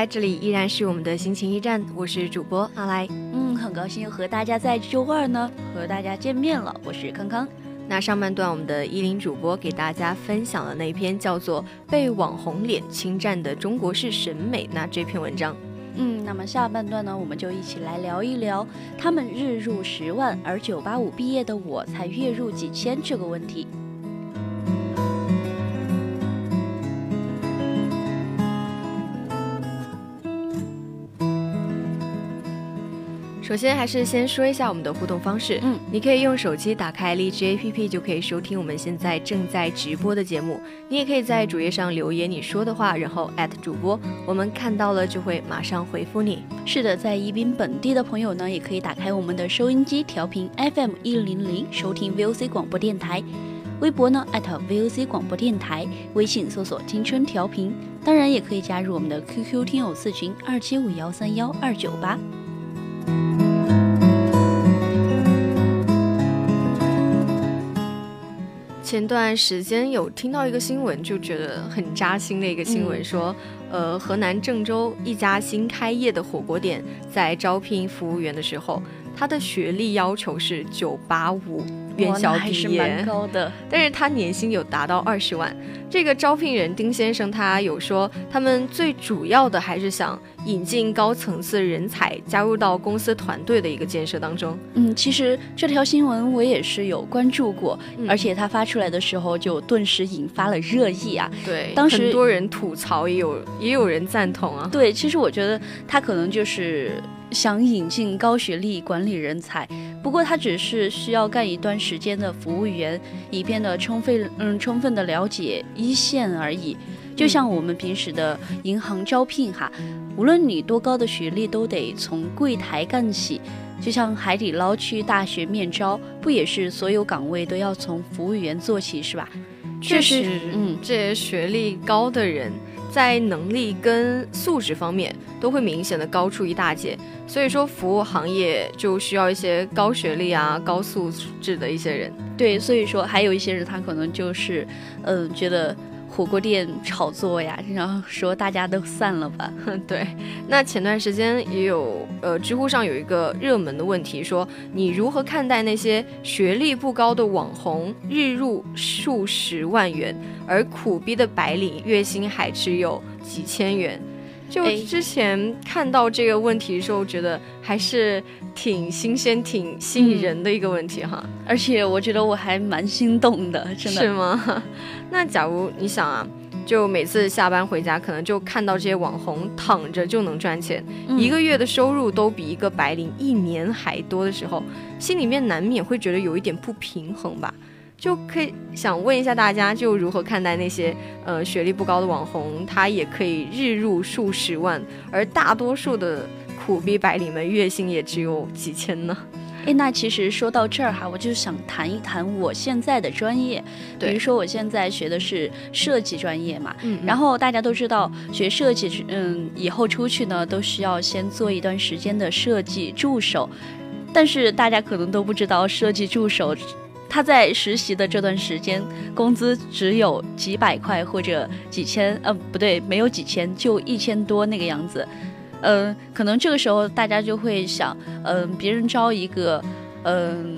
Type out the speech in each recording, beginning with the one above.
来，这里依然是我们的心情驿站，我是主播阿来。嗯，很高兴和大家在周二呢和大家见面了，我是康康。那上半段我们的依林主播给大家分享了那篇叫做《被网红脸侵占的中国式审美》那这篇文章。嗯，那么下半段呢，我们就一起来聊一聊他们日入十万，而九八五毕业的我才月入几千这个问题。首先，还是先说一下我们的互动方式。嗯，你可以用手机打开荔枝 APP，就可以收听我们现在正在直播的节目。你也可以在主页上留言你说的话，然后艾特主播，我们看到了就会马上回复你。是的，在宜宾本地的朋友呢，也可以打开我们的收音机调频 FM 一零零，收听 VOC 广播电台。微博呢，艾特 VOC 广播电台，微信搜索“青春调频”，当然也可以加入我们的 QQ 听友四群二七五幺三幺二九八。前段时间有听到一个新闻，就觉得很扎心的一个新闻，说，呃，河南郑州一家新开业的火锅店在招聘服务员的时候，他的学历要求是九八五。院校毕业，蛮高的，但是他年薪有达到二十万。这个招聘人丁先生他有说，他们最主要的还是想引进高层次人才加入到公司团队的一个建设当中。嗯，其实这条新闻我也是有关注过，而且他发出来的时候就顿时引发了热议啊。对，当时很多人吐槽，也有也有人赞同啊。对，其实我觉得他可能就是。想引进高学历管理人才，不过他只是需要干一段时间的服务员，以便的充分嗯充分的了解一线而已。就像我们平时的银行招聘哈，无论你多高的学历，都得从柜台干起。就像海底捞去大学面招，不也是所有岗位都要从服务员做起是吧？确实，嗯，这些学历高的人。在能力跟素质方面都会明显的高出一大截，所以说服务行业就需要一些高学历啊、高素质的一些人。对，所以说还有一些人他可能就是，嗯，觉得。火锅店炒作呀，然后说大家都散了吧。对，那前段时间也有，呃，知乎上有一个热门的问题，说你如何看待那些学历不高的网红，日入数十万元，而苦逼的白领月薪还只有几千元？就之前看到这个问题的时候，觉得还是挺新鲜、挺吸引人的一个问题哈。而且我觉得我还蛮心动的，真的是吗？那假如你想啊，就每次下班回家，可能就看到这些网红躺着就能赚钱，一个月的收入都比一个白领一年还多的时候，心里面难免会觉得有一点不平衡吧。就可以想问一下大家，就如何看待那些呃学历不高的网红，他也可以日入数十万，而大多数的苦逼白领们月薪也只有几千呢？哎，那其实说到这儿哈，我就想谈一谈我现在的专业，比如说我现在学的是设计专业嘛，嗯，然后大家都知道学设计，嗯，以后出去呢都需要先做一段时间的设计助手，但是大家可能都不知道设计助手。他在实习的这段时间，工资只有几百块或者几千，呃，不对，没有几千，就一千多那个样子。嗯，可能这个时候大家就会想，嗯，别人招一个，嗯，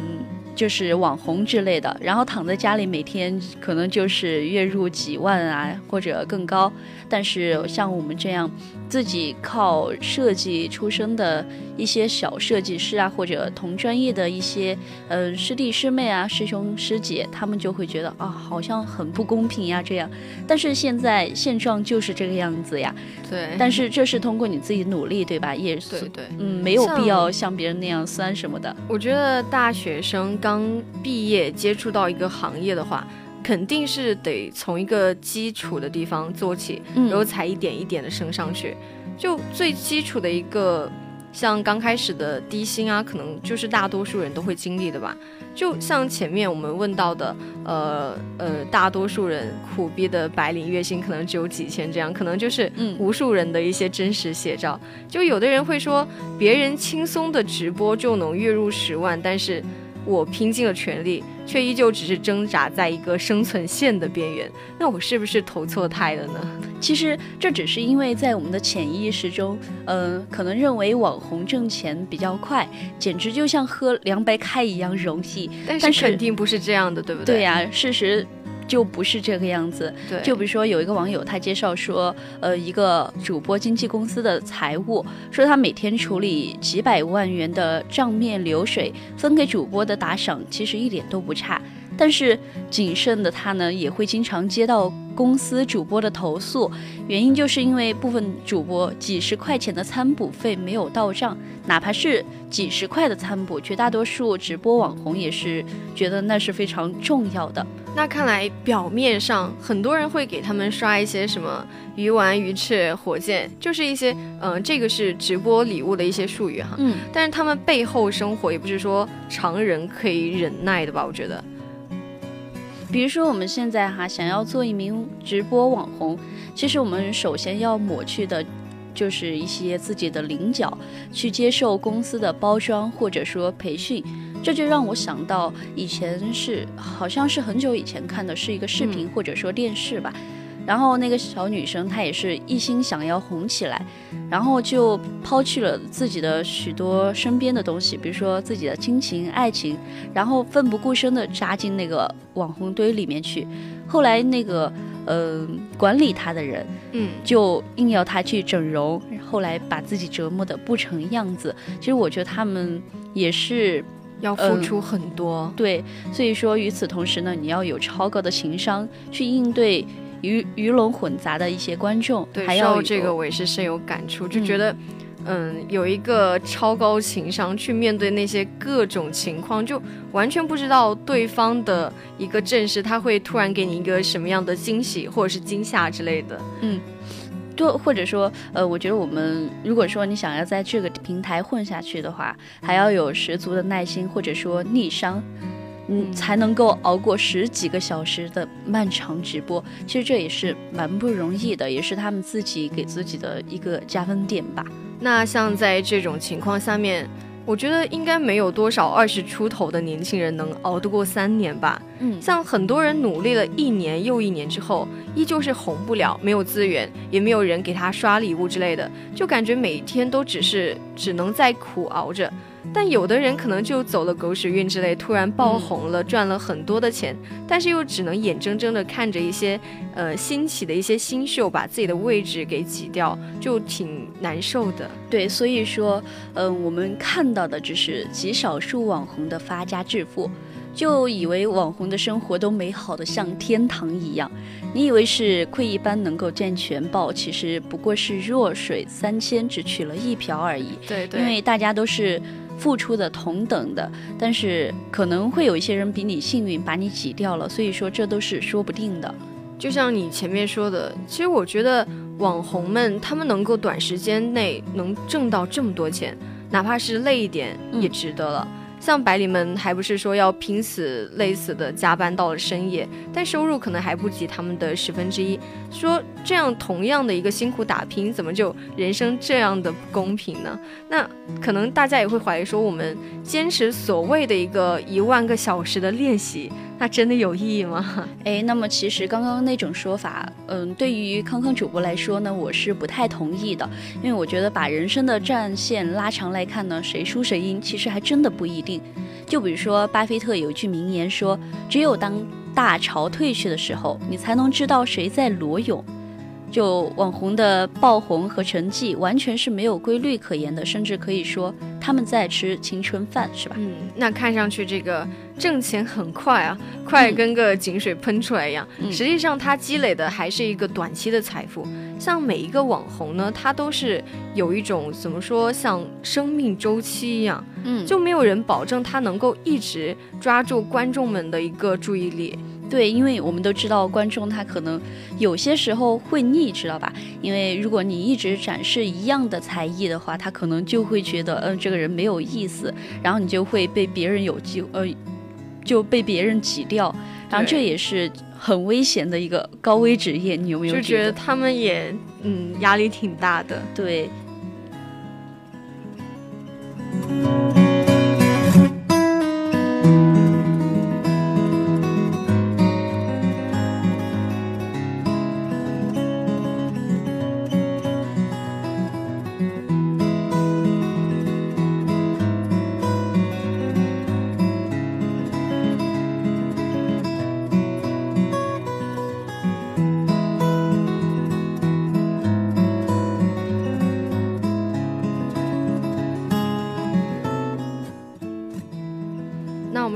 就是网红之类的，然后躺在家里每天可能就是月入几万啊，或者更高。但是像我们这样自己靠设计出身的一些小设计师啊，或者同专业的一些嗯师弟师妹啊、师兄师姐，他们就会觉得啊，好像很不公平呀这样。但是现在现状就是这个样子呀。对。但是这是通过你自己努力，对吧？也对对。嗯，没有必要像别人那样酸什么的。我觉得大学生刚毕业接触到一个行业的话。肯定是得从一个基础的地方做起，然后才一点一点的升上去。就最基础的一个，像刚开始的低薪啊，可能就是大多数人都会经历的吧。就像前面我们问到的，呃呃，大多数人苦逼的白领月薪可能只有几千，这样可能就是无数人的一些真实写照。就有的人会说，别人轻松的直播就能月入十万，但是。我拼尽了全力，却依旧只是挣扎在一个生存线的边缘。那我是不是投错胎了呢？其实这只是因为在我们的潜意识中，嗯，可能认为网红挣钱比较快，简直就像喝凉白开一样容易。但是肯定不是这样的，对不对？对呀，事实。就不是这个样子。对，就比如说有一个网友他介绍说，呃，一个主播经纪公司的财务说他每天处理几百万元的账面流水，分给主播的打赏其实一点都不差。但是谨慎的他呢，也会经常接到公司主播的投诉，原因就是因为部分主播几十块钱的餐补费没有到账，哪怕是几十块的餐补，绝大多数直播网红也是觉得那是非常重要的。那看来表面上很多人会给他们刷一些什么鱼丸、鱼翅、火箭，就是一些嗯，这个是直播礼物的一些术语哈。嗯，但是他们背后生活也不是说常人可以忍耐的吧？我觉得。比如说我们现在哈想要做一名直播网红，其实我们首先要抹去的，就是一些自己的棱角，去接受公司的包装或者说培训。这就让我想到以前是好像是很久以前看的是一个视频或者说电视吧。然后那个小女生她也是一心想要红起来，然后就抛弃了自己的许多身边的东西，比如说自己的亲情、爱情，然后奋不顾身的扎进那个网红堆里面去。后来那个呃管理她的人，嗯，就硬要她去整容，后来把自己折磨的不成样子。其实我觉得他们也是要付出很多，对。所以说与此同时呢，你要有超高的情商去应对。鱼鱼龙混杂的一些观众，对，还有这个我也是深有感触，就觉得，嗯，有一个超高情商去面对那些各种情况，就完全不知道对方的一个阵势，他会突然给你一个什么样的惊喜或者是惊吓之类的，嗯，就或者说，呃，我觉得我们如果说你想要在这个平台混下去的话，还要有十足的耐心，或者说逆商。嗯，才能够熬过十几个小时的漫长直播，其实这也是蛮不容易的，也是他们自己给自己的一个加分点吧。那像在这种情况下面，我觉得应该没有多少二十出头的年轻人能熬得过三年吧。嗯，像很多人努力了一年又一年之后，依旧是红不了，没有资源，也没有人给他刷礼物之类的，就感觉每天都只是只能在苦熬着。但有的人可能就走了狗屎运之类，突然爆红了，赚了很多的钱，但是又只能眼睁睁的看着一些，呃，兴起的一些新秀把自己的位置给挤掉，就挺难受的。对，所以说，嗯，我们看到的只是极少数网红的发家致富，就以为网红的生活都美好的像天堂一样，你以为是窥一斑能够见全豹，其实不过是弱水三千只取了一瓢而已。对对，因为大家都是。付出的同等的，但是可能会有一些人比你幸运，把你挤掉了，所以说这都是说不定的。就像你前面说的，其实我觉得网红们他们能够短时间内能挣到这么多钱，哪怕是累一点也值得了。像白领们还不是说要拼死累死的加班到了深夜，但收入可能还不及他们的十分之一。说这样同样的一个辛苦打拼，怎么就人生这样的不公平呢？那可能大家也会怀疑说，我们坚持所谓的一个一万个小时的练习。那真的有意义吗？哎，那么其实刚刚那种说法，嗯，对于康康主播来说呢，我是不太同意的，因为我觉得把人生的战线拉长来看呢，谁输谁赢，其实还真的不一定。就比如说巴菲特有一句名言说：“只有当大潮退去的时候，你才能知道谁在裸泳。”就网红的爆红和成绩完全是没有规律可言的，甚至可以说他们在吃青春饭，是吧？嗯，那看上去这个挣钱很快啊，快跟个井水喷出来一样。实际上，它积累的还是一个短期的财富。像每一个网红呢，他都是有一种怎么说，像生命周期一样，嗯，就没有人保证他能够一直抓住观众们的一个注意力。对，因为我们都知道观众他可能有些时候会腻，知道吧？因为如果你一直展示一样的才艺的话，他可能就会觉得，嗯，这个人没有意思，然后你就会被别人有机，呃，就被别人挤掉，然后这也是很危险的一个高危职业。你有没有觉得他们也，嗯，压力挺大的？对。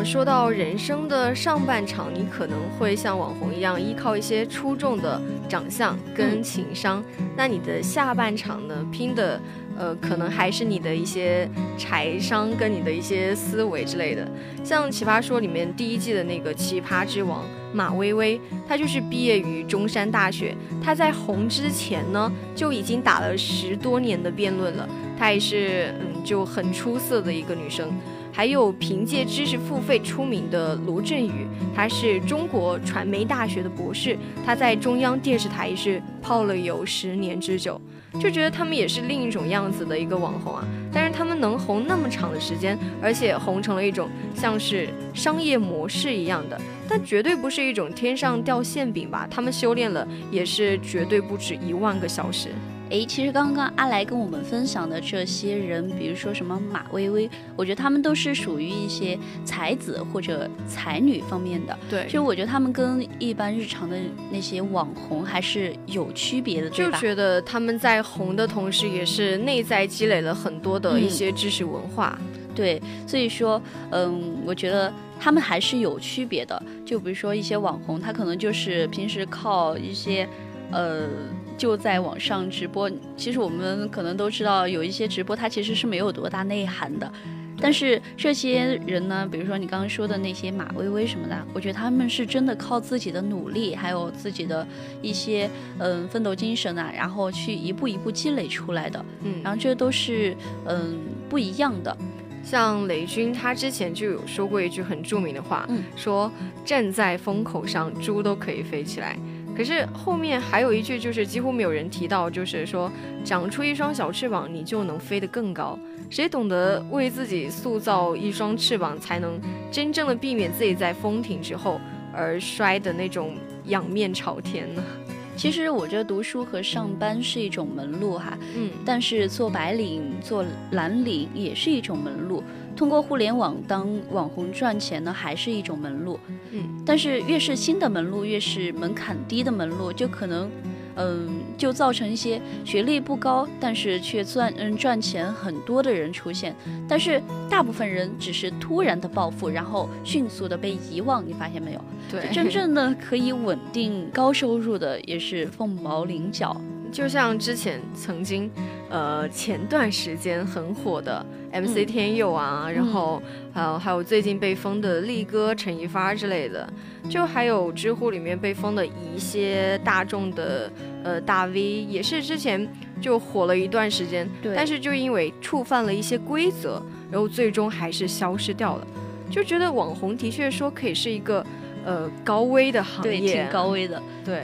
说到人生的上半场，你可能会像网红一样依靠一些出众的长相跟情商，那你的下半场呢，拼的呃，可能还是你的一些财商跟你的一些思维之类的。像《奇葩说》里面第一季的那个奇葩之王马薇薇，她就是毕业于中山大学，她在红之前呢就已经打了十多年的辩论了，她也是嗯就很出色的一个女生。还有凭借知识付费出名的卢振宇，他是中国传媒大学的博士，他在中央电视台是泡了有十年之久，就觉得他们也是另一种样子的一个网红啊。但是他们能红那么长的时间，而且红成了一种像是商业模式一样的，但绝对不是一种天上掉馅饼吧？他们修炼了也是绝对不止一万个小时。哎，其实刚刚阿来跟我们分享的这些人，比如说什么马薇薇，我觉得他们都是属于一些才子或者才女方面的。对，其实我觉得他们跟一般日常的那些网红还是有区别的，对吧？就觉得他们在红的同时，也是内在积累了很多的一些知识文化。对，所以说，嗯，我觉得他们还是有区别的。就比如说一些网红，他可能就是平时靠一些，呃。就在网上直播，其实我们可能都知道，有一些直播它其实是没有多大内涵的。但是这些人呢，比如说你刚刚说的那些马薇薇什么的，我觉得他们是真的靠自己的努力，还有自己的一些嗯奋斗精神啊，然后去一步一步积累出来的。嗯，然后这都是嗯不一样的。像雷军，他之前就有说过一句很著名的话，说站在风口上，猪都可以飞起来。可是后面还有一句，就是几乎没有人提到，就是说长出一双小翅膀，你就能飞得更高。谁懂得为自己塑造一双翅膀，才能真正的避免自己在风停之后而摔的那种仰面朝天呢？其实我觉得读书和上班是一种门路哈，嗯，但是做白领、做蓝领也是一种门路。通过互联网当网红赚钱呢，还是一种门路。嗯，但是越是新的门路，越是门槛低的门路，就可能，嗯，就造成一些学历不高，但是却赚嗯赚钱很多的人出现。但是大部分人只是突然的暴富，然后迅速的被遗忘。你发现没有？对，真正的可以稳定高收入的，也是凤毛麟角。就像之前曾经，呃，前段时间很火的 MC 天佑啊，然后还有还有最近被封的力哥陈一发之类的，就还有知乎里面被封的一些大众的呃大 V，也是之前就火了一段时间，但是就因为触犯了一些规则，然后最终还是消失掉了。就觉得网红的确说可以是一个呃高危的行业，挺高危的，对。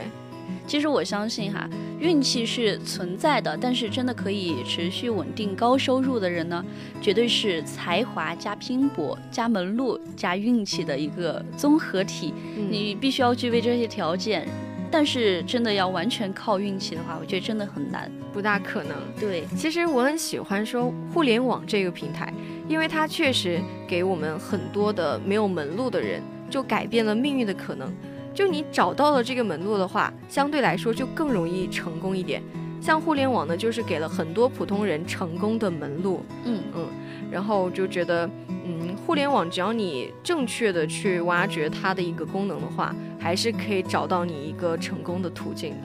其实我相信哈，运气是存在的，但是真的可以持续稳定高收入的人呢，绝对是才华加拼搏加门路加运气的一个综合体。你必须要具备这些条件，但是真的要完全靠运气的话，我觉得真的很难，不大可能。对，其实我很喜欢说互联网这个平台，因为它确实给我们很多的没有门路的人，就改变了命运的可能。就你找到了这个门路的话，相对来说就更容易成功一点。像互联网呢，就是给了很多普通人成功的门路。嗯嗯，然后就觉得，嗯，互联网只要你正确的去挖掘它的一个功能的话，还是可以找到你一个成功的途径的。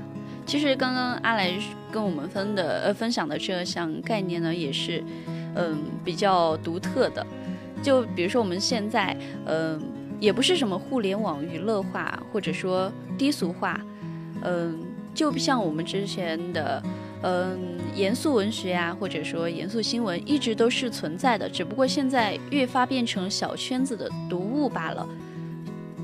其实刚刚阿来跟我们分的呃分享的这项概念呢，也是嗯比较独特的。就比如说我们现在嗯也不是什么互联网娱乐化或者说低俗化，嗯。就像我们之前的，嗯，严肃文学啊，或者说严肃新闻，一直都是存在的，只不过现在越发变成小圈子的读物罢了。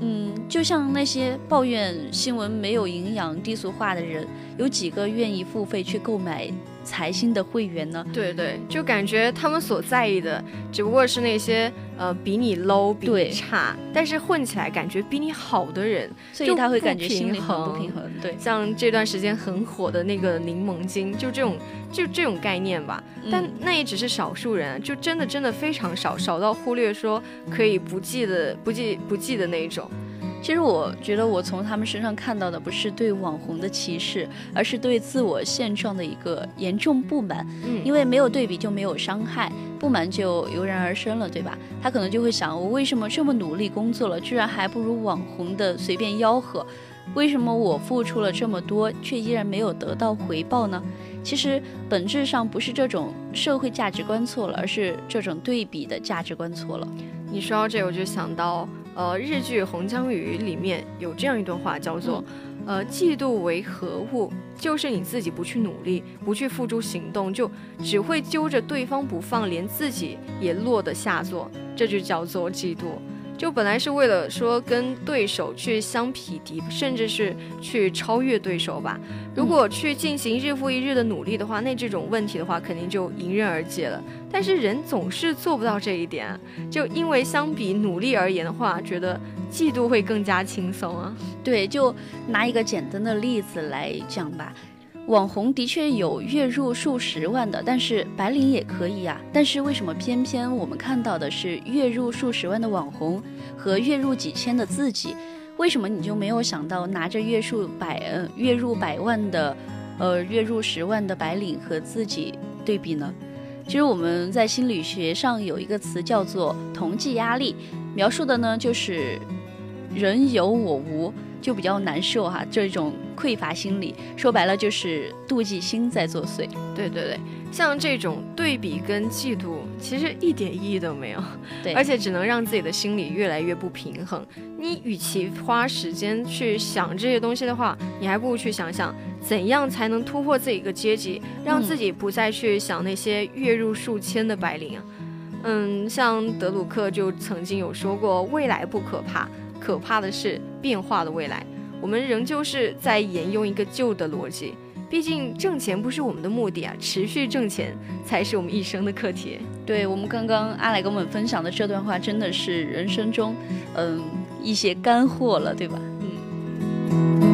嗯，就像那些抱怨新闻没有营养、低俗化的人，有几个愿意付费去购买？财新的会员呢？对对，就感觉他们所在意的只不过是那些呃比你 low、比你差，但是混起来感觉比你好的人，所以他会感觉心里很不平衡。对，像这段时间很火的那个柠檬精，就这种就这种概念吧。但那也只是少数人，就真的真的非常少，少到忽略说可以不记的不记不记的那一种。其实我觉得，我从他们身上看到的不是对网红的歧视，而是对自我现状的一个严重不满。嗯，因为没有对比就没有伤害，不满就油然而生了，对吧？他可能就会想：我为什么这么努力工作了，居然还不如网红的随便吆喝？为什么我付出了这么多，却依然没有得到回报呢？其实本质上不是这种社会价值观错了，而是这种对比的价值观错了。你说到这，我就想到。呃，日剧《红江雨》里面有这样一段话，叫做：“呃，嫉妒为何物？就是你自己不去努力，不去付诸行动，就只会揪着对方不放，连自己也落得下作，这就叫做嫉妒。”就本来是为了说跟对手去相匹敌，甚至是去超越对手吧。如果去进行日复一日的努力的话，那这种问题的话肯定就迎刃而解了。但是人总是做不到这一点，就因为相比努力而言的话，觉得嫉妒会更加轻松啊。对，就拿一个简单的例子来讲吧。网红的确有月入数十万的，但是白领也可以啊。但是为什么偏偏我们看到的是月入数十万的网红和月入几千的自己？为什么你就没有想到拿着月数百呃月入百万的，呃月入十万的白领和自己对比呢？其实我们在心理学上有一个词叫做同济压力，描述的呢就是人有我无。就比较难受哈，这种匮乏心理，说白了就是妒忌心在作祟。对对对，像这种对比跟嫉妒，其实一点意义都没有。对，而且只能让自己的心理越来越不平衡。你与其花时间去想这些东西的话，你还不如去想想怎样才能突破自己一个阶级，让自己不再去想那些月入数千的白领啊。嗯，像德鲁克就曾经有说过，未来不可怕。可怕的是变化的未来，我们仍旧是在沿用一个旧的逻辑。毕竟挣钱不是我们的目的啊，持续挣钱才是我们一生的课题。对我们刚刚阿来跟我们分享的这段话，真的是人生中，嗯，一些干货了，对吧？嗯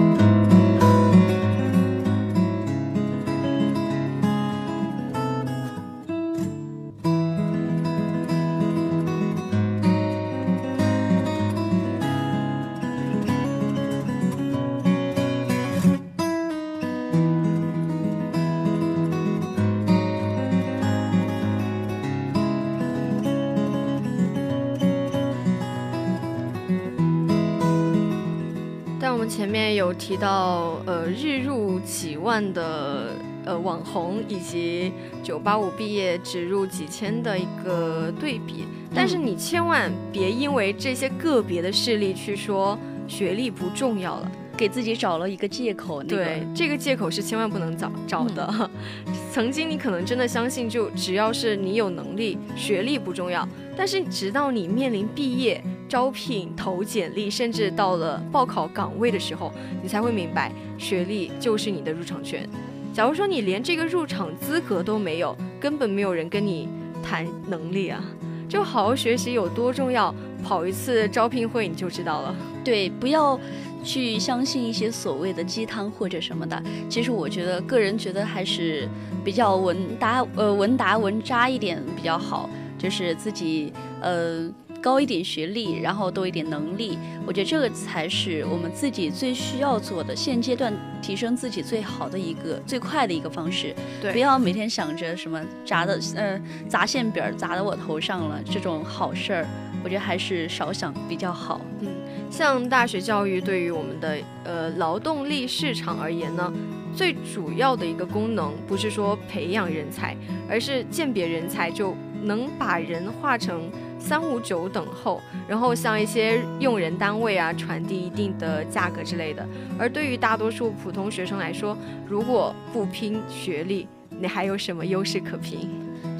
前面有提到，呃，日入几万的呃网红，以及九八五毕业只入几千的一个对比，但是你千万别因为这些个别的事例去说学历不重要了。给自己找了一个借口，对这个借口是千万不能找找的。曾经你可能真的相信，就只要是你有能力，学历不重要。但是直到你面临毕业、招聘、投简历，甚至到了报考岗位的时候，你才会明白，学历就是你的入场券。假如说你连这个入场资格都没有，根本没有人跟你谈能力啊。就好好学习有多重要，跑一次招聘会你就知道了。对，不要。去相信一些所谓的鸡汤或者什么的。其实我觉得，个人觉得还是比较文达呃文达文扎一点比较好，就是自己呃。高一点学历，然后多一点能力，我觉得这个才是我们自己最需要做的。现阶段提升自己最好的一个、最快的一个方式。对，不要每天想着什么砸的，呃，砸馅饼砸到我头上了这种好事儿，我觉得还是少想比较好。嗯，像大学教育对于我们的呃劳动力市场而言呢，最主要的一个功能不是说培养人才，而是鉴别人才，就能把人化成。三五九等候，然后向一些用人单位啊传递一定的价格之类的。而对于大多数普通学生来说，如果不拼学历，你还有什么优势可拼？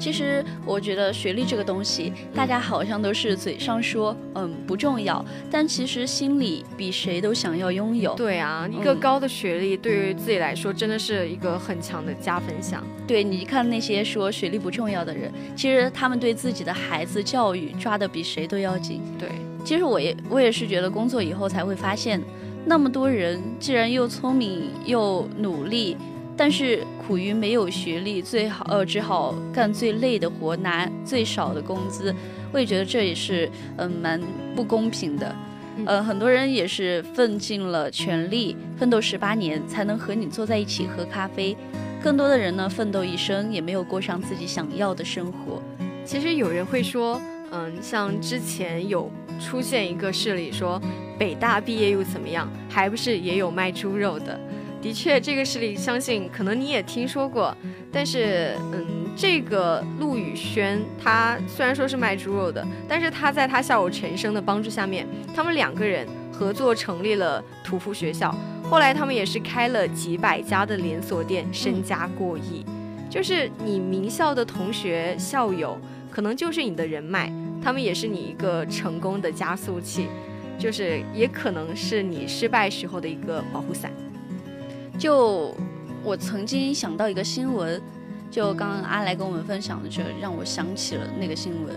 其实我觉得学历这个东西，大家好像都是嘴上说嗯不重要，但其实心里比谁都想要拥有。对啊，一个高的学历对于自己来说真的是一个很强的加分项。对你看那些说学历不重要的人，其实他们对自己的孩子教育抓的比谁都要紧。对，其实我也我也是觉得工作以后才会发现，那么多人既然又聪明又努力。但是苦于没有学历，最好呃只好干最累的活，拿最少的工资。我也觉得这也是嗯蛮不公平的。呃，很多人也是奋尽了全力，奋斗十八年才能和你坐在一起喝咖啡。更多的人呢，奋斗一生也没有过上自己想要的生活。其实有人会说，嗯，像之前有出现一个事例，说北大毕业又怎么样，还不是也有卖猪肉的。的确，这个事例相信可能你也听说过，但是，嗯，这个陆宇轩他虽然说是卖猪肉的，但是他在他校友陈生的帮助下面，他们两个人合作成立了屠夫学校，后来他们也是开了几百家的连锁店，身家过亿。就是你名校的同学校友，可能就是你的人脉，他们也是你一个成功的加速器，就是也可能是你失败时候的一个保护伞。就我曾经想到一个新闻，就刚刚阿来跟我们分享的，就让我想起了那个新闻：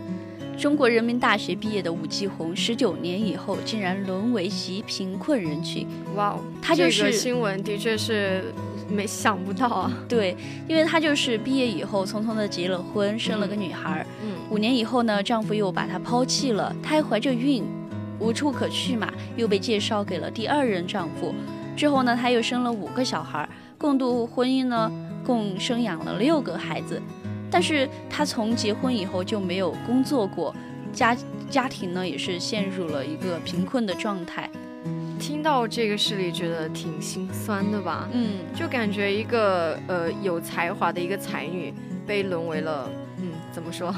中国人民大学毕业的武继红，十九年以后竟然沦为极贫困人群。哇哦，他就是新闻，的确是没想不到啊。对，因为她就是毕业以后匆匆的结了婚，生了个女孩。嗯，五年以后呢，丈夫又把她抛弃了，她还怀着孕，无处可去嘛，又被介绍给了第二任丈夫。之后呢，他又生了五个小孩，共度婚姻呢，共生养了六个孩子。但是他从结婚以后就没有工作过，家家庭呢也是陷入了一个贫困的状态。听到这个事例，觉得挺心酸的吧？嗯，就感觉一个呃有才华的一个才女被沦为了。怎么说？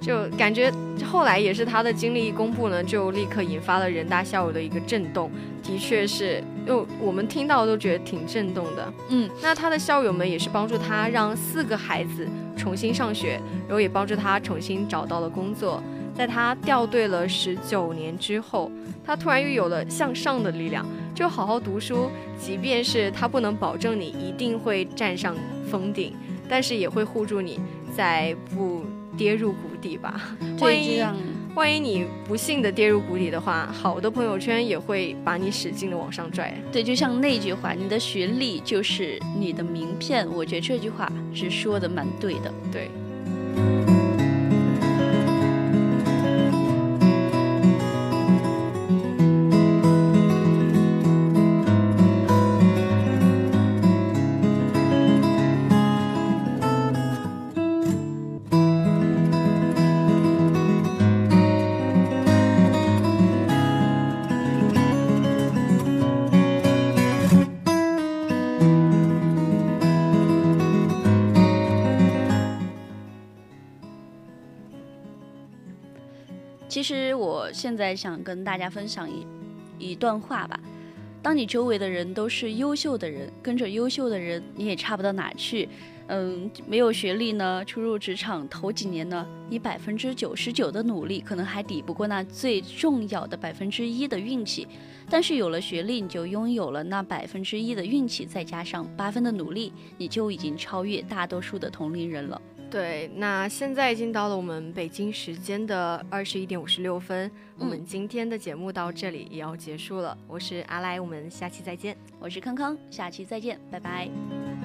就感觉后来也是他的经历一公布呢，就立刻引发了人大校友的一个震动。的确是，又我们听到都觉得挺震动的。嗯，那他的校友们也是帮助他让四个孩子重新上学，然后也帮助他重新找到了工作。在他掉队了十九年之后，他突然又有了向上的力量，就好好读书。即便是他不能保证你一定会站上峰顶，但是也会护住你。在不跌入谷底吧。万一万一你不幸的跌入谷底的话，好的朋友圈也会把你使劲的往上拽。对，就像那句话，你的学历就是你的名片。我觉得这句话是说的蛮对的。对。现在想跟大家分享一一段话吧。当你周围的人都是优秀的人，跟着优秀的人，你也差不到哪去。嗯，没有学历呢，初入职场头几年呢，你百分之九十九的努力可能还抵不过那最重要的百分之一的运气。但是有了学历，你就拥有了那百分之一的运气，再加上八分的努力，你就已经超越大多数的同龄人了。对，那现在已经到了我们北京时间的二十一点五十六分，我们今天的节目到这里也要结束了。我是阿来，我们下期再见。我是康康，下期再见，拜拜。